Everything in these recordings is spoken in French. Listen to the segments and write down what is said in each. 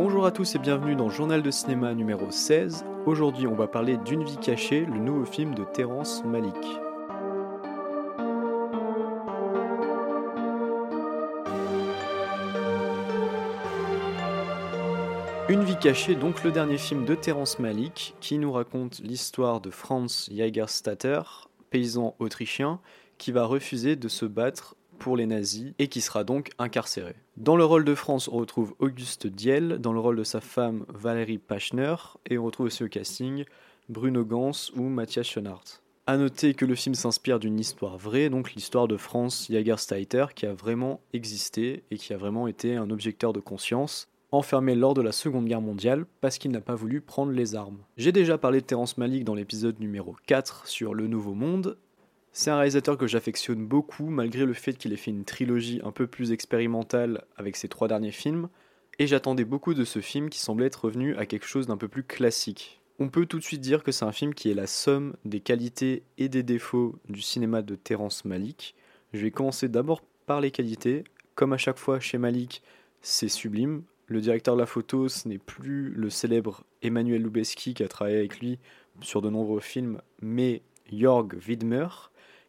Bonjour à tous et bienvenue dans Journal de cinéma numéro 16. Aujourd'hui, on va parler d'Une vie cachée, le nouveau film de Terrence Malick. Une vie cachée, donc le dernier film de Terrence Malick, qui nous raconte l'histoire de Franz Jägerstatter, paysan autrichien, qui va refuser de se battre pour les nazis et qui sera donc incarcéré. Dans le rôle de France, on retrouve Auguste Diel, dans le rôle de sa femme Valérie Pachner, et on retrouve aussi au casting Bruno Gans ou Matthias Schoenaerts. A noter que le film s'inspire d'une histoire vraie, donc l'histoire de Franz Jagersteiter qui a vraiment existé et qui a vraiment été un objecteur de conscience, enfermé lors de la Seconde Guerre mondiale parce qu'il n'a pas voulu prendre les armes. J'ai déjà parlé de Terence Malick dans l'épisode numéro 4 sur Le Nouveau Monde, c'est un réalisateur que j'affectionne beaucoup, malgré le fait qu'il ait fait une trilogie un peu plus expérimentale avec ses trois derniers films, et j'attendais beaucoup de ce film qui semblait être revenu à quelque chose d'un peu plus classique. On peut tout de suite dire que c'est un film qui est la somme des qualités et des défauts du cinéma de Terrence Malick. Je vais commencer d'abord par les qualités. Comme à chaque fois chez Malick, c'est sublime. Le directeur de la photo, ce n'est plus le célèbre Emmanuel Lubezki qui a travaillé avec lui sur de nombreux films, mais Jörg Widmer,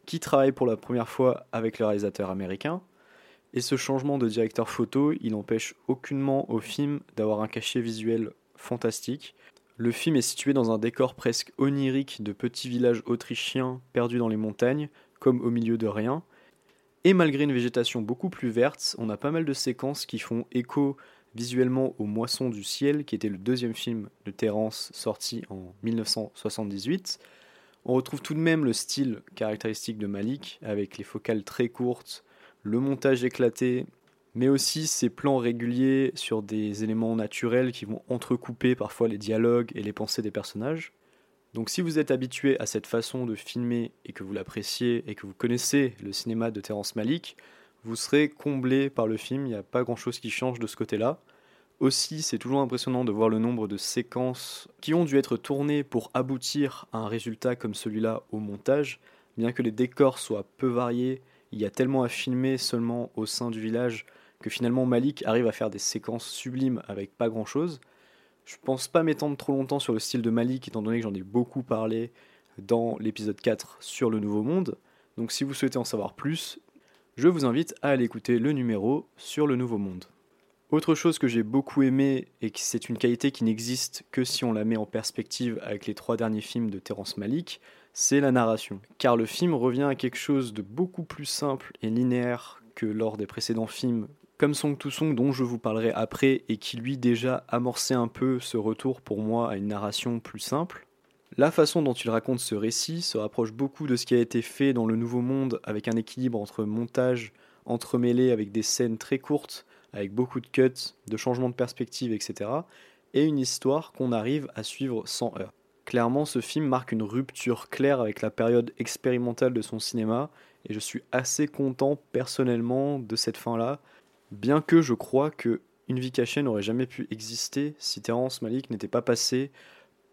qui travaille pour la première fois avec le réalisateur américain. Et ce changement de directeur photo, il n'empêche aucunement au film d'avoir un cachet visuel fantastique. Le film est situé dans un décor presque onirique de petits villages autrichiens perdus dans les montagnes, comme au milieu de rien. Et malgré une végétation beaucoup plus verte, on a pas mal de séquences qui font écho visuellement aux Moissons du ciel, qui était le deuxième film de Terence sorti en 1978. On retrouve tout de même le style caractéristique de Malik, avec les focales très courtes, le montage éclaté, mais aussi ces plans réguliers sur des éléments naturels qui vont entrecouper parfois les dialogues et les pensées des personnages. Donc si vous êtes habitué à cette façon de filmer et que vous l'appréciez et que vous connaissez le cinéma de Terrence Malick, vous serez comblé par le film, il n'y a pas grand-chose qui change de ce côté-là. Aussi, c'est toujours impressionnant de voir le nombre de séquences qui ont dû être tournées pour aboutir à un résultat comme celui-là au montage. Bien que les décors soient peu variés, il y a tellement à filmer seulement au sein du village que finalement Malik arrive à faire des séquences sublimes avec pas grand-chose. Je pense pas m'étendre trop longtemps sur le style de Malik étant donné que j'en ai beaucoup parlé dans l'épisode 4 sur le Nouveau Monde. Donc si vous souhaitez en savoir plus, je vous invite à aller écouter le numéro sur le Nouveau Monde. Autre chose que j'ai beaucoup aimé et que c'est une qualité qui n'existe que si on la met en perspective avec les trois derniers films de Terrence Malick, c'est la narration. Car le film revient à quelque chose de beaucoup plus simple et linéaire que lors des précédents films, comme Song to Song dont je vous parlerai après et qui lui déjà amorçait un peu ce retour pour moi à une narration plus simple. La façon dont il raconte ce récit se rapproche beaucoup de ce qui a été fait dans le Nouveau Monde avec un équilibre entre montage entremêlé avec des scènes très courtes avec beaucoup de cuts, de changements de perspective, etc. Et une histoire qu'on arrive à suivre sans heurts. Clairement, ce film marque une rupture claire avec la période expérimentale de son cinéma, et je suis assez content personnellement de cette fin-là, bien que je crois que Une vie cachée n'aurait jamais pu exister si Terrence Malick n'était pas passé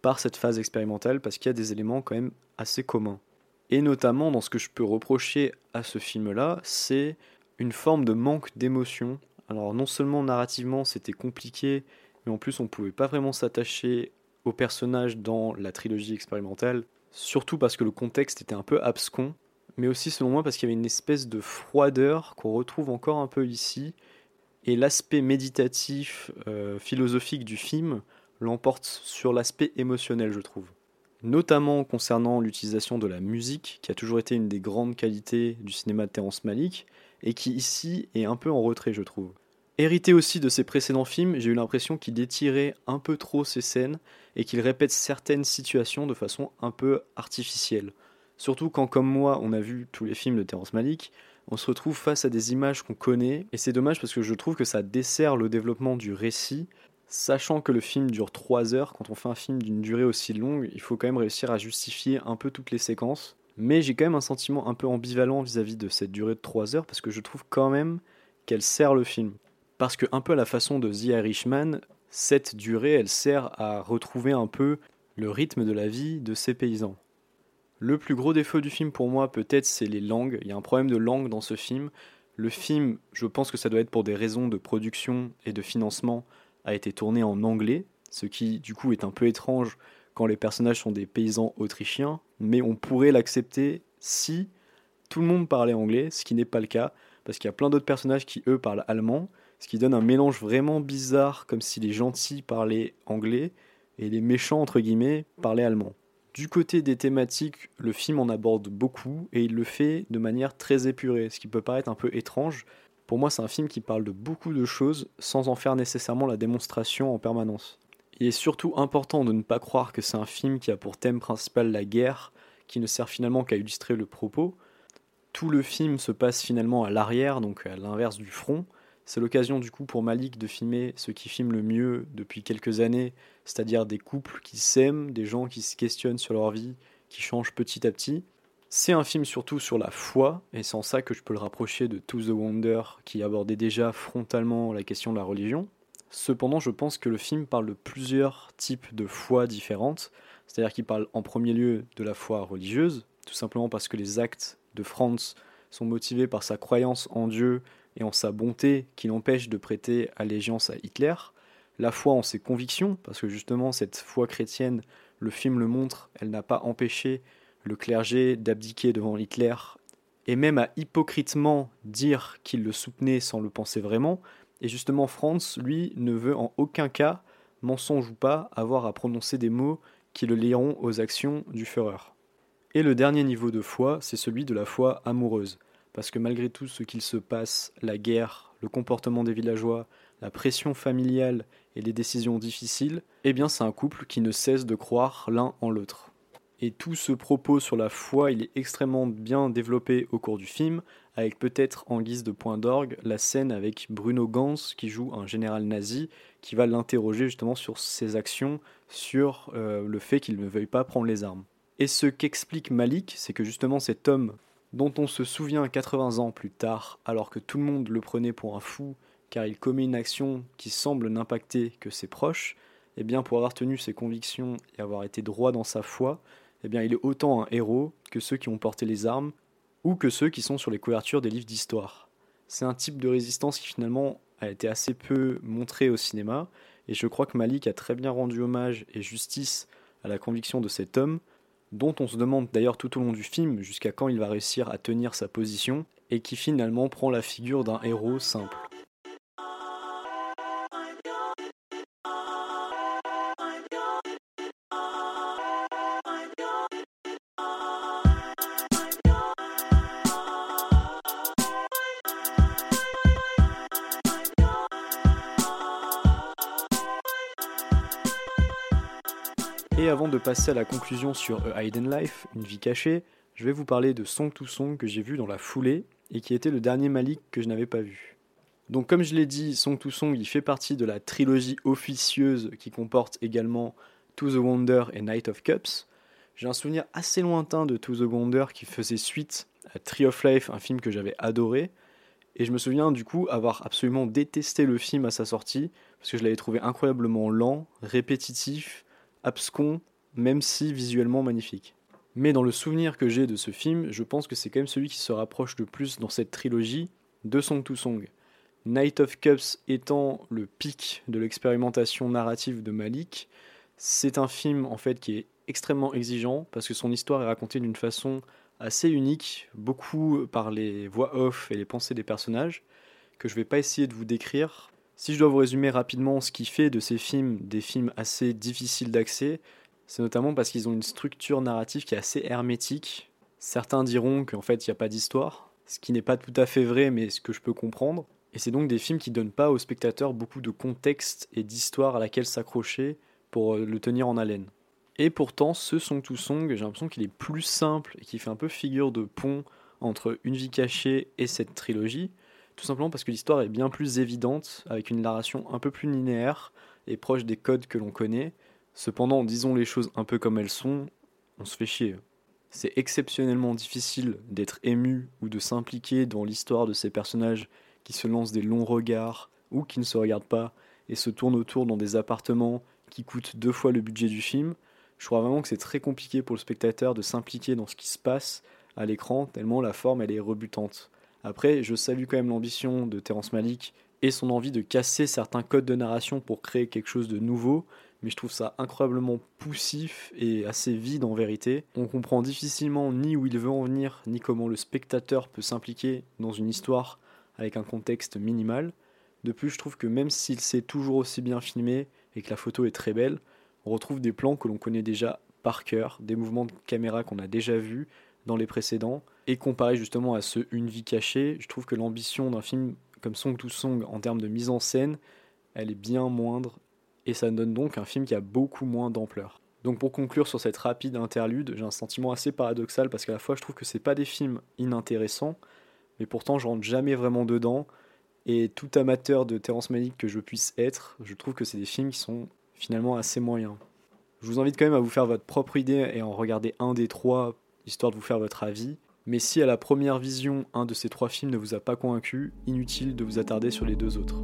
par cette phase expérimentale, parce qu'il y a des éléments quand même assez communs. Et notamment dans ce que je peux reprocher à ce film-là, c'est une forme de manque d'émotion alors non seulement narrativement c'était compliqué, mais en plus on pouvait pas vraiment s'attacher au personnage dans la trilogie expérimentale, surtout parce que le contexte était un peu abscon, mais aussi selon moi parce qu'il y avait une espèce de froideur qu'on retrouve encore un peu ici, et l'aspect méditatif, euh, philosophique du film l'emporte sur l'aspect émotionnel, je trouve. Notamment concernant l'utilisation de la musique, qui a toujours été une des grandes qualités du cinéma de Terrence Malick, et qui ici est un peu en retrait, je trouve. Hérité aussi de ses précédents films, j'ai eu l'impression qu'il détirait un peu trop ses scènes et qu'il répète certaines situations de façon un peu artificielle. Surtout quand, comme moi, on a vu tous les films de Terrence Malick, on se retrouve face à des images qu'on connaît, et c'est dommage parce que je trouve que ça dessert le développement du récit, sachant que le film dure 3 heures, quand on fait un film d'une durée aussi longue, il faut quand même réussir à justifier un peu toutes les séquences. Mais j'ai quand même un sentiment un peu ambivalent vis-à-vis de cette durée de 3 heures parce que je trouve quand même qu'elle sert le film. Parce que un peu à la façon de The Irishman, cette durée, elle sert à retrouver un peu le rythme de la vie de ces paysans. Le plus gros défaut du film pour moi, peut-être, c'est les langues. Il y a un problème de langue dans ce film. Le film, je pense que ça doit être pour des raisons de production et de financement, a été tourné en anglais, ce qui du coup est un peu étrange quand les personnages sont des paysans autrichiens, mais on pourrait l'accepter si tout le monde parlait anglais, ce qui n'est pas le cas, parce qu'il y a plein d'autres personnages qui, eux, parlent allemand, ce qui donne un mélange vraiment bizarre, comme si les gentils parlaient anglais et les méchants, entre guillemets, parlaient allemand. Du côté des thématiques, le film en aborde beaucoup et il le fait de manière très épurée, ce qui peut paraître un peu étrange. Pour moi, c'est un film qui parle de beaucoup de choses sans en faire nécessairement la démonstration en permanence. Il est surtout important de ne pas croire que c'est un film qui a pour thème principal la guerre, qui ne sert finalement qu'à illustrer le propos. Tout le film se passe finalement à l'arrière, donc à l'inverse du front, c'est l'occasion du coup pour Malik de filmer ce qui filme le mieux depuis quelques années, c'est-à-dire des couples qui s'aiment, des gens qui se questionnent sur leur vie, qui changent petit à petit. C'est un film surtout sur la foi, et c'est en ça que je peux le rapprocher de To the Wonder, qui abordait déjà frontalement la question de la religion. Cependant, je pense que le film parle de plusieurs types de foi différentes, c'est-à-dire qu'il parle en premier lieu de la foi religieuse, tout simplement parce que les actes de Franz sont motivés par sa croyance en Dieu et en sa bonté qui l'empêche de prêter allégeance à Hitler, la foi en ses convictions, parce que justement cette foi chrétienne, le film le montre, elle n'a pas empêché le clergé d'abdiquer devant Hitler, et même à hypocritement dire qu'il le soutenait sans le penser vraiment, et justement Franz, lui, ne veut en aucun cas, mensonge ou pas, avoir à prononcer des mots qui le lieront aux actions du Führer. Et le dernier niveau de foi, c'est celui de la foi amoureuse parce que malgré tout ce qu'il se passe, la guerre, le comportement des villageois, la pression familiale et les décisions difficiles, eh bien c'est un couple qui ne cesse de croire l'un en l'autre. Et tout ce propos sur la foi, il est extrêmement bien développé au cours du film, avec peut-être en guise de point d'orgue la scène avec Bruno Gans qui joue un général nazi qui va l'interroger justement sur ses actions, sur euh, le fait qu'il ne veuille pas prendre les armes. Et ce qu'explique Malik, c'est que justement cet homme dont on se souvient 80 ans plus tard, alors que tout le monde le prenait pour un fou, car il commet une action qui semble n'impacter que ses proches, eh bien pour avoir tenu ses convictions et avoir été droit dans sa foi, eh bien il est autant un héros que ceux qui ont porté les armes ou que ceux qui sont sur les couvertures des livres d'histoire. C'est un type de résistance qui finalement a été assez peu montré au cinéma, et je crois que Malik a très bien rendu hommage et justice à la conviction de cet homme, dont on se demande d'ailleurs tout au long du film jusqu'à quand il va réussir à tenir sa position, et qui finalement prend la figure d'un héros simple. Et avant de passer à la conclusion sur A Hidden Life, une vie cachée, je vais vous parler de Song to Song que j'ai vu dans la foulée et qui était le dernier Malik que je n'avais pas vu. Donc comme je l'ai dit, Song to Song, il fait partie de la trilogie officieuse qui comporte également To the Wonder et Night of Cups. J'ai un souvenir assez lointain de To the Wonder qui faisait suite à Tree of Life, un film que j'avais adoré. Et je me souviens du coup avoir absolument détesté le film à sa sortie, parce que je l'avais trouvé incroyablement lent, répétitif, abscon, même si visuellement magnifique. Mais dans le souvenir que j'ai de ce film, je pense que c'est quand même celui qui se rapproche le plus dans cette trilogie de Song to Song. Night of Cups étant le pic de l'expérimentation narrative de Malik, c'est un film en fait qui est extrêmement exigeant parce que son histoire est racontée d'une façon assez unique, beaucoup par les voix off et les pensées des personnages, que je vais pas essayer de vous décrire si je dois vous résumer rapidement ce qui fait de ces films des films assez difficiles d'accès, c'est notamment parce qu'ils ont une structure narrative qui est assez hermétique. Certains diront qu'en fait il n'y a pas d'histoire, ce qui n'est pas tout à fait vrai mais ce que je peux comprendre. Et c'est donc des films qui ne donnent pas au spectateur beaucoup de contexte et d'histoire à laquelle s'accrocher pour euh, le tenir en haleine. Et pourtant, ce Song to Song, j'ai l'impression qu'il est plus simple et qui fait un peu figure de pont entre Une vie cachée et cette trilogie, tout simplement parce que l'histoire est bien plus évidente, avec une narration un peu plus linéaire et proche des codes que l'on connaît. Cependant, disons les choses un peu comme elles sont, on se fait chier. C'est exceptionnellement difficile d'être ému ou de s'impliquer dans l'histoire de ces personnages qui se lancent des longs regards ou qui ne se regardent pas et se tournent autour dans des appartements qui coûtent deux fois le budget du film. Je crois vraiment que c'est très compliqué pour le spectateur de s'impliquer dans ce qui se passe à l'écran, tellement la forme elle est rebutante Après, je salue quand même l'ambition de Terrence Malick et son envie de casser certains codes de narration pour créer quelque chose de nouveau, mais je trouve ça incroyablement poussif et assez vide en vérité. On comprend difficilement ni où il veut en venir, ni comment le spectateur peut s'impliquer dans une histoire avec un contexte minimal. De plus, je trouve que même s'il s'est toujours aussi bien filmé et que la photo est très belle, on retrouve des plans que l'on connaît déjà par cœur, des mouvements de caméra qu'on a déjà vus dans les précédents, et comparé justement à ce Une vie cachée, je trouve que l'ambition d'un film comme Song to Song en termes de mise en scène, elle est bien moindre, et ça donne donc un film qui a beaucoup moins d'ampleur. Donc pour conclure sur cette rapide interlude, j'ai un sentiment assez paradoxal parce qu'à la fois je trouve que c'est pas des films inintéressants, mais pourtant je rentre jamais vraiment dedans. Et tout amateur de Terrence Malick que je puisse être, je trouve que c'est des films qui sont finalement assez moyens. Je vous invite quand même à vous faire votre propre idée et en regarder un des trois, histoire de vous faire votre avis. Mais si à la première vision, un de ces trois films ne vous a pas convaincu, inutile de vous attarder sur les deux autres.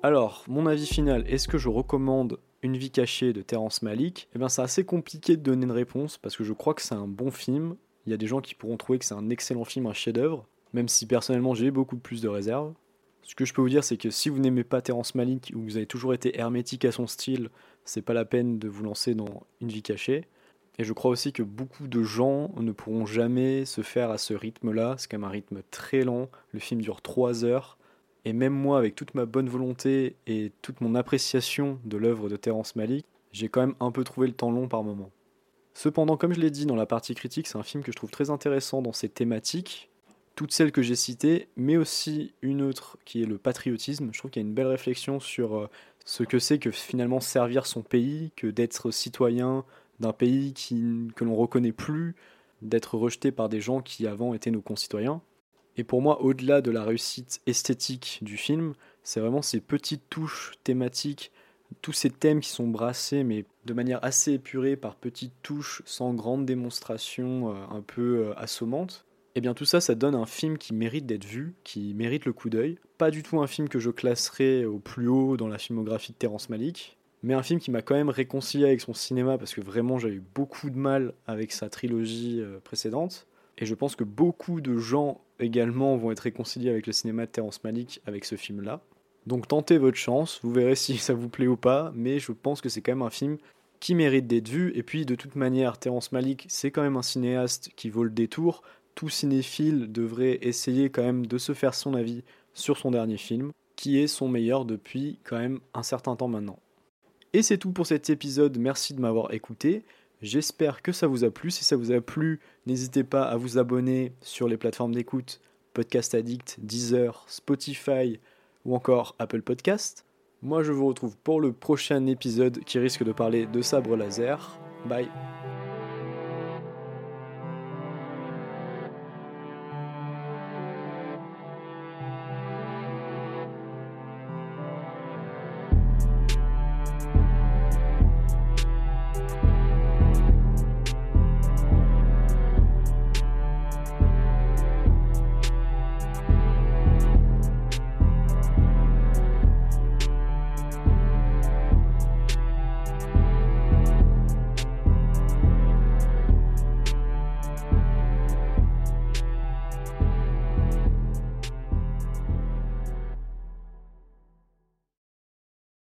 Alors, mon avis final, est-ce que je recommande Une vie cachée de Terrence Malick? Eh bien, c'est assez compliqué de donner une réponse parce que je crois que c'est un bon film. Il y a des gens qui pourront trouver que c'est un excellent film, un chef-d'œuvre, même si personnellement j'ai beaucoup plus de réserves. Ce que je peux vous dire, c'est que si vous n'aimez pas Terrence Malick ou vous avez toujours été hermétique à son style, c'est pas la peine de vous lancer dans Une vie cachée. Et je crois aussi que beaucoup de gens ne pourront jamais se faire à ce rythme-là. C'est quand même un rythme très lent. Le film dure 3 heures. Et même moi, avec toute ma bonne volonté et toute mon appréciation de l'œuvre de Terrence Malick, j'ai quand même un peu trouvé le temps long par moment. Cependant, comme je l'ai dit dans la partie critique, c'est un film que je trouve très intéressant dans ses thématiques, toutes celles que j'ai citées, mais aussi une autre qui est le patriotisme. Je trouve qu'il y a une belle réflexion sur euh, ce que c'est que finalement servir son pays, que d'être citoyen d'un pays que l'on reconnaît plus, d'être rejeté par des gens qui avant étaient nos concitoyens. Et pour moi, au-delà de la réussite esthétique du film, c'est vraiment ces petites touches thématiques, tous ces thèmes qui sont brassés, mais de manière assez épurée par petites touches, sans grande démonstration euh, un peu euh, assommante. Et eh bien tout ça, ça donne un film qui mérite d'être vu, qui mérite le coup d'œil. Pas du tout un film que je classerais au plus haut dans la filmographie de Terrence Malick, mais un film qui m'a quand même réconcilié avec son cinéma parce que vraiment j'avais eu beaucoup de mal avec sa trilogie euh, précédente. Et je pense que beaucoup de gens également vont être réconciliés avec le cinéma de Terrence Malick avec ce film-là. Donc tentez votre chance, vous verrez si ça vous plaît ou pas, mais je pense que c'est quand même un film qui mérite d'être vu. Et puis de toute manière, Terrence Malick, c'est quand même un cinéaste qui vaut le détour. Tout cinéphile devrait essayer quand même de se faire son avis sur son dernier film, qui est son meilleur depuis quand même un certain temps maintenant. Et c'est tout pour cet épisode, merci de m'avoir écouté. J'espère que ça vous a plu. Si ça vous a plu, n'hésitez pas à vous abonner sur les plateformes d'écoute Podcast Addict, Deezer, Spotify ou encore Apple Podcast. Moi, je vous retrouve pour le prochain épisode qui risque de parler de sabre laser. Bye